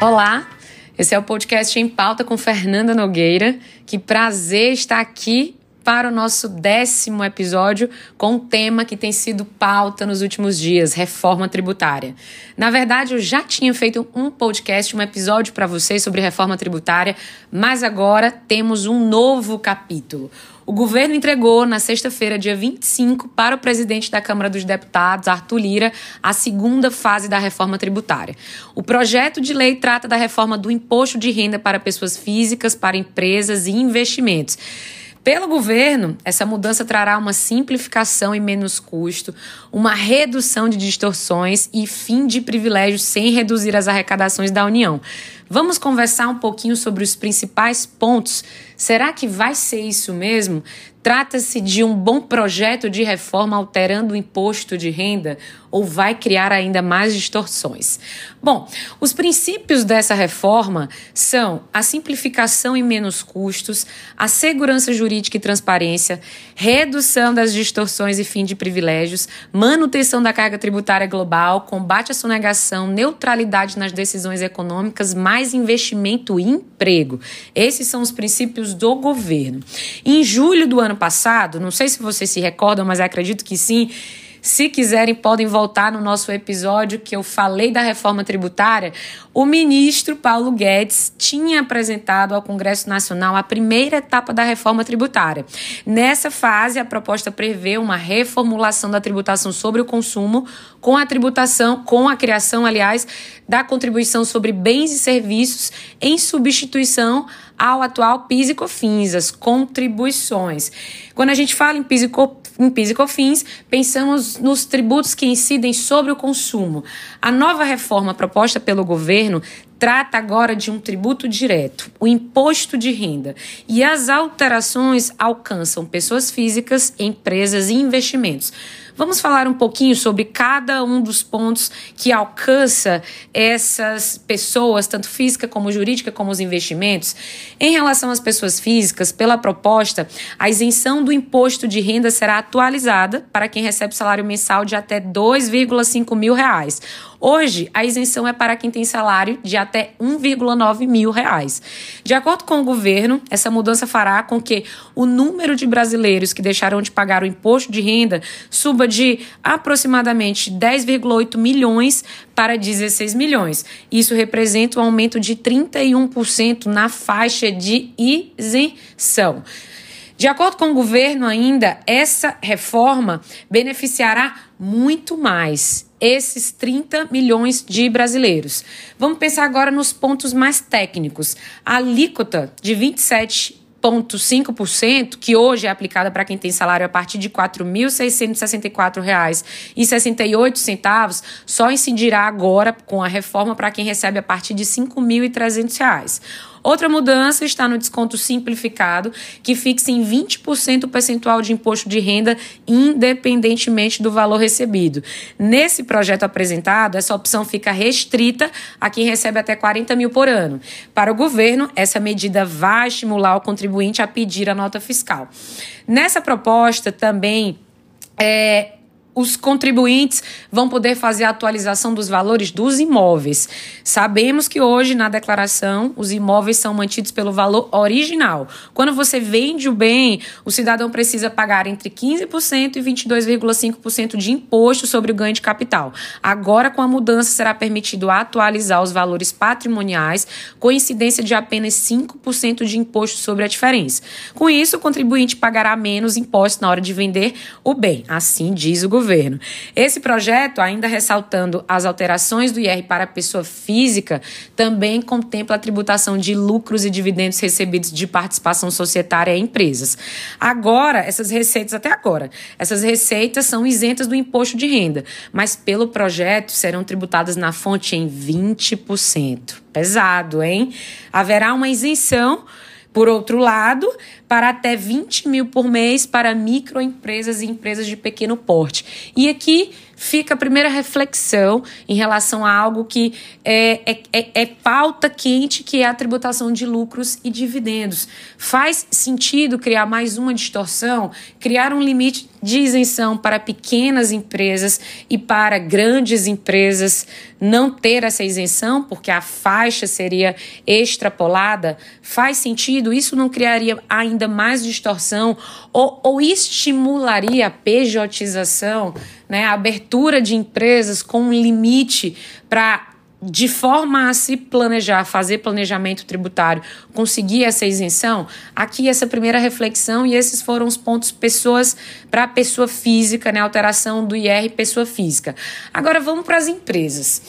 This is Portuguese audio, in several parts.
Olá, esse é o podcast Em Pauta com Fernanda Nogueira. Que prazer estar aqui para o nosso décimo episódio com um tema que tem sido pauta nos últimos dias: reforma tributária. Na verdade, eu já tinha feito um podcast, um episódio para vocês sobre reforma tributária, mas agora temos um novo capítulo. O governo entregou na sexta-feira, dia 25, para o presidente da Câmara dos Deputados, Arthur Lira, a segunda fase da reforma tributária. O projeto de lei trata da reforma do imposto de renda para pessoas físicas, para empresas e investimentos. Pelo governo, essa mudança trará uma simplificação e menos custo, uma redução de distorções e fim de privilégios sem reduzir as arrecadações da União. Vamos conversar um pouquinho sobre os principais pontos. Será que vai ser isso mesmo? Trata-se de um bom projeto de reforma alterando o imposto de renda ou vai criar ainda mais distorções? Bom, os princípios dessa reforma são a simplificação e menos custos, a segurança jurídica e transparência, redução das distorções e fim de privilégios, manutenção da carga tributária global, combate à sonegação, neutralidade nas decisões econômicas, mais investimento e emprego. Esses são os princípios do governo. Em julho do ano passado, não sei se vocês se recordam, mas acredito que sim se quiserem, podem voltar no nosso episódio que eu falei da reforma tributária. O ministro Paulo Guedes tinha apresentado ao Congresso Nacional a primeira etapa da reforma tributária. Nessa fase, a proposta prevê uma reformulação da tributação sobre o consumo, com a tributação, com a criação, aliás, da contribuição sobre bens e serviços em substituição ao atual PIS e COFINS, as contribuições. Quando a gente fala em PIS e, em PIS e COFINS, pensamos nos tributos que incidem sobre o consumo. A nova reforma proposta pelo governo trata agora de um tributo direto, o imposto de renda. E as alterações alcançam pessoas físicas, empresas e investimentos. Vamos falar um pouquinho sobre cada um dos pontos que alcança essas pessoas, tanto física como jurídica, como os investimentos. Em relação às pessoas físicas, pela proposta, a isenção do imposto de renda será atualizada para quem recebe salário mensal de até 2,5 mil reais. Hoje, a isenção é para quem tem salário de até 1,9 mil reais. De acordo com o governo, essa mudança fará com que o número de brasileiros que deixarão de pagar o imposto de renda suba de aproximadamente 10,8 milhões para 16 milhões. Isso representa um aumento de 31% na faixa de isenção. De acordo com o governo, ainda, essa reforma beneficiará muito mais esses 30 milhões de brasileiros. Vamos pensar agora nos pontos mais técnicos. A alíquota de 27 0,5%, que hoje é aplicada para quem tem salário a partir de R$ 4.664,68, só incidirá agora com a reforma para quem recebe a partir de R$ 5.300. Outra mudança está no desconto simplificado, que fixa em 20% o percentual de imposto de renda, independentemente do valor recebido. Nesse projeto apresentado, essa opção fica restrita a quem recebe até 40 mil por ano. Para o governo, essa medida vai estimular o contribuinte a pedir a nota fiscal. Nessa proposta também. É, os contribuintes vão poder fazer a atualização dos valores dos imóveis. Sabemos que hoje, na declaração, os imóveis são mantidos pelo valor original. Quando você vende o bem, o cidadão precisa pagar entre 15% e 22,5% de imposto sobre o ganho de capital. Agora, com a mudança, será permitido atualizar os valores patrimoniais, com incidência de apenas 5% de imposto sobre a diferença. Com isso, o contribuinte pagará menos impostos na hora de vender o bem. Assim diz o governo governo. Esse projeto, ainda ressaltando as alterações do IR para a pessoa física, também contempla a tributação de lucros e dividendos recebidos de participação societária em empresas. Agora, essas receitas, até agora, essas receitas são isentas do imposto de renda, mas pelo projeto serão tributadas na fonte em 20%. Pesado, hein? Haverá uma isenção por outro lado, para até 20 mil por mês para microempresas e empresas de pequeno porte. E aqui fica a primeira reflexão em relação a algo que é, é, é, é pauta quente, que é a tributação de lucros e dividendos. Faz sentido criar mais uma distorção, criar um limite de isenção para pequenas empresas e para grandes empresas não ter essa isenção, porque a faixa seria extrapolada, faz sentido? Isso não criaria ainda mais distorção ou, ou estimularia a pejotização, né, a abertura de empresas com um limite para de forma a se planejar, fazer planejamento tributário, conseguir essa isenção, aqui essa primeira reflexão e esses foram os pontos pessoas para pessoa física, né, alteração do IR pessoa física. Agora vamos para as empresas.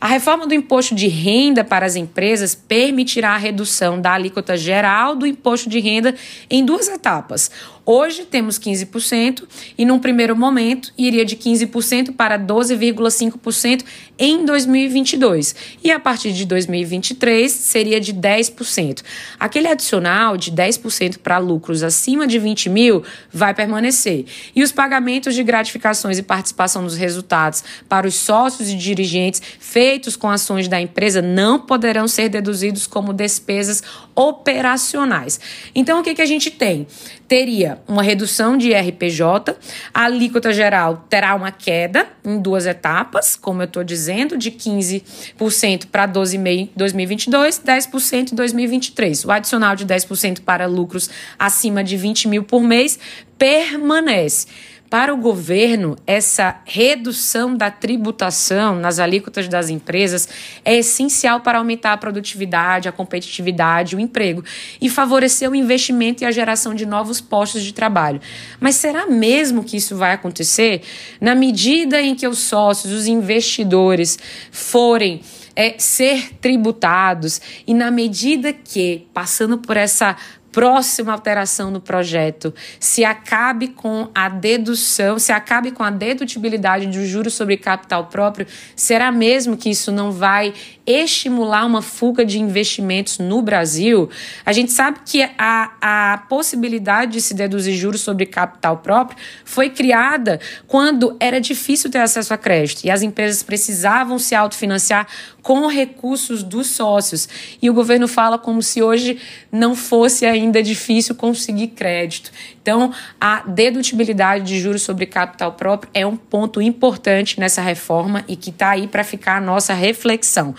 A reforma do imposto de renda para as empresas permitirá a redução da alíquota geral do imposto de renda em duas etapas. Hoje temos 15% e, num primeiro momento, iria de 15% para 12,5% em 2022. E a partir de 2023 seria de 10%. Aquele adicional de 10% para lucros acima de 20 mil vai permanecer. E os pagamentos de gratificações e participação nos resultados para os sócios e dirigentes feitos com ações da empresa não poderão ser deduzidos como despesas operacionais. Então, o que, que a gente tem? Teria uma redução de RPJ, a alíquota geral terá uma queda em duas etapas, como eu estou dizendo, de 15% para 12,5% em 2022, 10% em 2023. O adicional de 10% para lucros acima de 20 mil por mês permanece. Para o governo, essa redução da tributação nas alíquotas das empresas é essencial para aumentar a produtividade, a competitividade, o emprego e favorecer o investimento e a geração de novos postos de trabalho. Mas será mesmo que isso vai acontecer? Na medida em que os sócios, os investidores forem é, ser tributados e na medida que, passando por essa próxima alteração no projeto se acabe com a dedução, se acabe com a dedutibilidade do juros sobre capital próprio, será mesmo que isso não vai estimular uma fuga de investimentos no Brasil? A gente sabe que a, a possibilidade de se deduzir juros sobre capital próprio foi criada quando era difícil ter acesso a crédito e as empresas precisavam se autofinanciar com recursos dos sócios. E o governo fala como se hoje não fosse ainda difícil conseguir crédito. Então, a dedutibilidade de juros sobre capital próprio é um ponto importante nessa reforma e que está aí para ficar a nossa reflexão.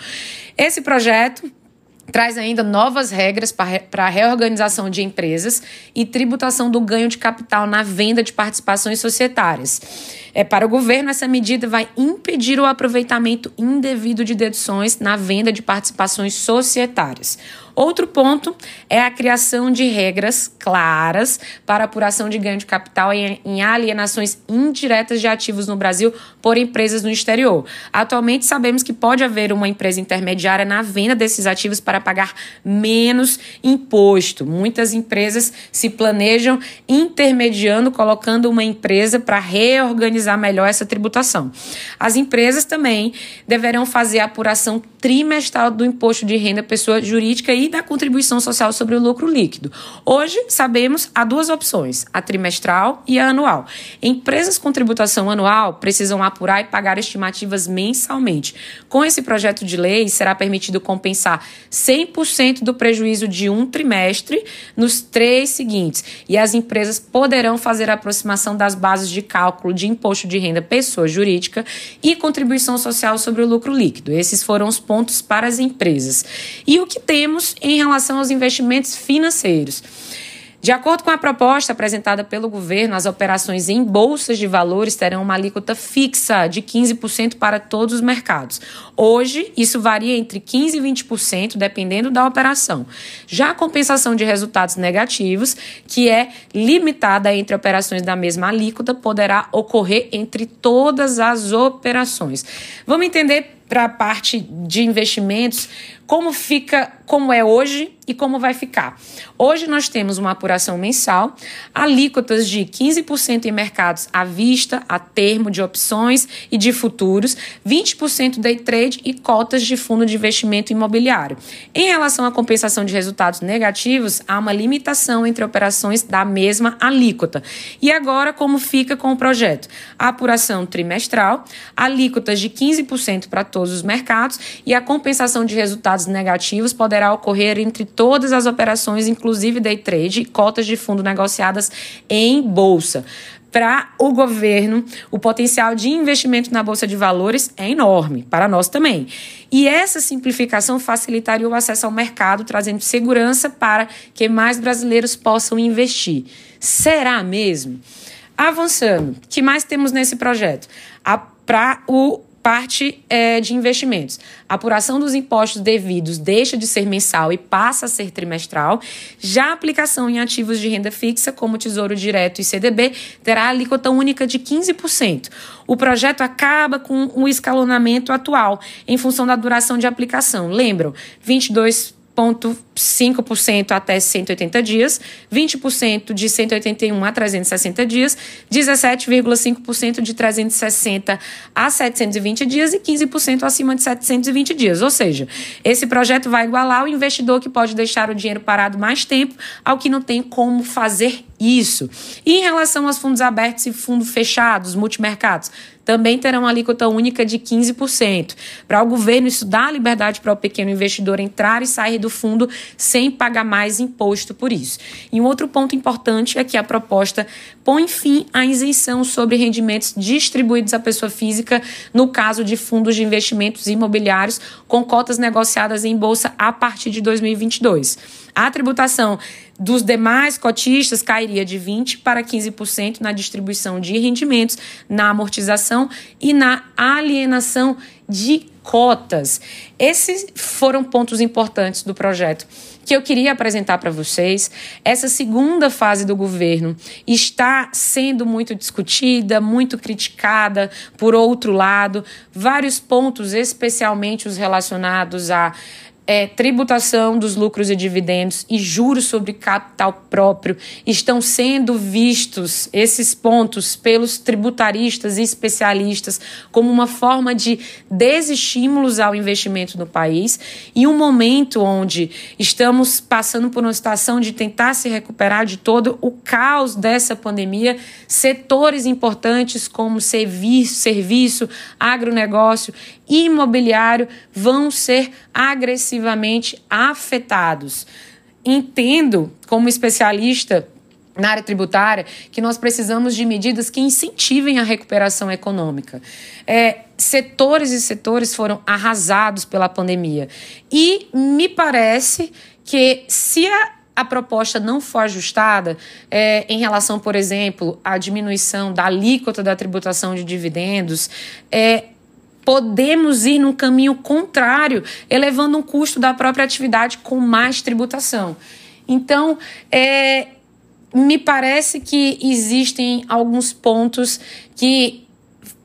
Esse projeto traz ainda novas regras para a reorganização de empresas e tributação do ganho de capital na venda de participações societárias. É, para o governo, essa medida vai impedir o aproveitamento indevido de deduções na venda de participações societárias. Outro ponto é a criação de regras claras para apuração de ganho de capital em alienações indiretas de ativos no Brasil por empresas no exterior. Atualmente, sabemos que pode haver uma empresa intermediária na venda desses ativos para pagar menos imposto. Muitas empresas se planejam intermediando, colocando uma empresa para reorganizar melhor essa tributação. As empresas também deverão fazer a apuração trimestral do imposto de renda pessoa jurídica e da contribuição social sobre o lucro líquido. Hoje, sabemos, há duas opções, a trimestral e a anual. Empresas com tributação anual precisam apurar e pagar estimativas mensalmente. Com esse projeto de lei, será permitido compensar 100% do prejuízo de um trimestre nos três seguintes, e as empresas poderão fazer a aproximação das bases de cálculo de imposto de renda pessoa jurídica e contribuição social sobre o lucro líquido. Esses foram os pontos para as empresas. E o que temos em relação aos investimentos financeiros? De acordo com a proposta apresentada pelo governo, as operações em bolsas de valores terão uma alíquota fixa de 15% para todos os mercados. Hoje, isso varia entre 15% e 20%, dependendo da operação. Já a compensação de resultados negativos, que é limitada entre operações da mesma alíquota, poderá ocorrer entre todas as operações. Vamos entender para a parte de investimentos, como fica, como é hoje e como vai ficar. Hoje nós temos uma apuração mensal, alíquotas de 15% em mercados à vista, a termo de opções e de futuros, 20% day trade e cotas de fundo de investimento imobiliário. Em relação à compensação de resultados negativos, há uma limitação entre operações da mesma alíquota. E agora como fica com o projeto? A apuração trimestral, alíquotas de 15% para todos os mercados e a compensação de resultados negativos poderá ocorrer entre todas as operações, inclusive day trade e cotas de fundo negociadas em bolsa para o governo, o potencial de investimento na Bolsa de Valores é enorme, para nós também. E essa simplificação facilitaria o acesso ao mercado, trazendo segurança para que mais brasileiros possam investir. Será mesmo? Avançando, o que mais temos nesse projeto? Para o parte é, de investimentos. A apuração dos impostos devidos deixa de ser mensal e passa a ser trimestral. Já a aplicação em ativos de renda fixa, como Tesouro Direto e CDB, terá alíquota única de 15%. O projeto acaba com o escalonamento atual, em função da duração de aplicação. Lembram? 22 0,5% até 180 dias, 20% de 181 a 360 dias, 17,5% de 360 a 720 dias e 15% acima de 720 dias. Ou seja, esse projeto vai igualar o investidor que pode deixar o dinheiro parado mais tempo ao que não tem como fazer isso. E em relação aos fundos abertos e fundos fechados, multimercados, também terão alíquota única de 15%. Para o governo, isso dá liberdade para o pequeno investidor entrar e sair do fundo sem pagar mais imposto por isso. E um outro ponto importante é que a proposta põe fim à isenção sobre rendimentos distribuídos à pessoa física no caso de fundos de investimentos imobiliários com cotas negociadas em bolsa a partir de 2022. A tributação dos demais cotistas cairia de 20% para 15% na distribuição de rendimentos, na amortização e na alienação de cotas. Esses foram pontos importantes do projeto que eu queria apresentar para vocês. Essa segunda fase do governo está sendo muito discutida, muito criticada. Por outro lado, vários pontos, especialmente os relacionados a é, tributação dos lucros e dividendos e juros sobre capital próprio estão sendo vistos, esses pontos, pelos tributaristas e especialistas, como uma forma de desestímulos ao investimento no país e um momento onde estamos passando por uma situação de tentar se recuperar de todo o caos dessa pandemia, setores importantes como serviço, serviço agronegócio e imobiliário vão ser afetados. Entendo, como especialista na área tributária, que nós precisamos de medidas que incentivem a recuperação econômica. É, setores e setores foram arrasados pela pandemia. E me parece que se a a proposta não for ajustada é, em relação, por exemplo, à diminuição da alíquota da tributação de dividendos, é, podemos ir num caminho contrário, elevando o custo da própria atividade com mais tributação. Então, é, me parece que existem alguns pontos que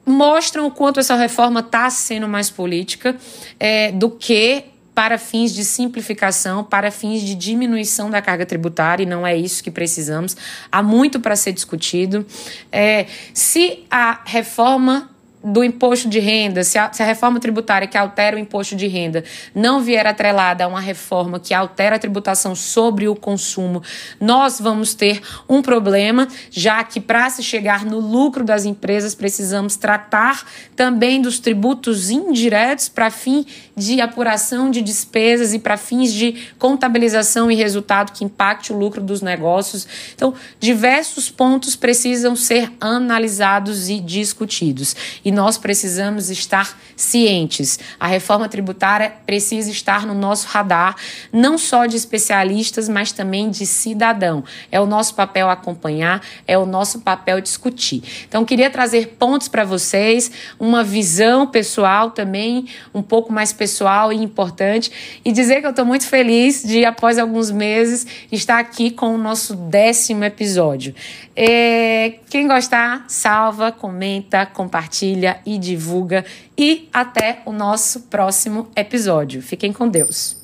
mostram o quanto essa reforma está sendo mais política é, do que para fins de simplificação, para fins de diminuição da carga tributária, e não é isso que precisamos. Há muito para ser discutido. É, se a reforma do imposto de renda, se a, se a, reforma tributária que altera o imposto de renda não vier atrelada a uma reforma que altera a tributação sobre o consumo, nós vamos ter um problema, já que para se chegar no lucro das empresas precisamos tratar também dos tributos indiretos para fim de apuração de despesas e para fins de contabilização e resultado que impacte o lucro dos negócios. Então, diversos pontos precisam ser analisados e discutidos. E nós precisamos estar cientes. A reforma tributária precisa estar no nosso radar, não só de especialistas, mas também de cidadão. É o nosso papel acompanhar, é o nosso papel discutir. Então, queria trazer pontos para vocês, uma visão pessoal também, um pouco mais pessoal e importante, e dizer que eu estou muito feliz de, após alguns meses, estar aqui com o nosso décimo episódio. É, Quem gostar, salva, comenta, compartilha e divulga. E até o nosso próximo episódio. Fiquem com Deus.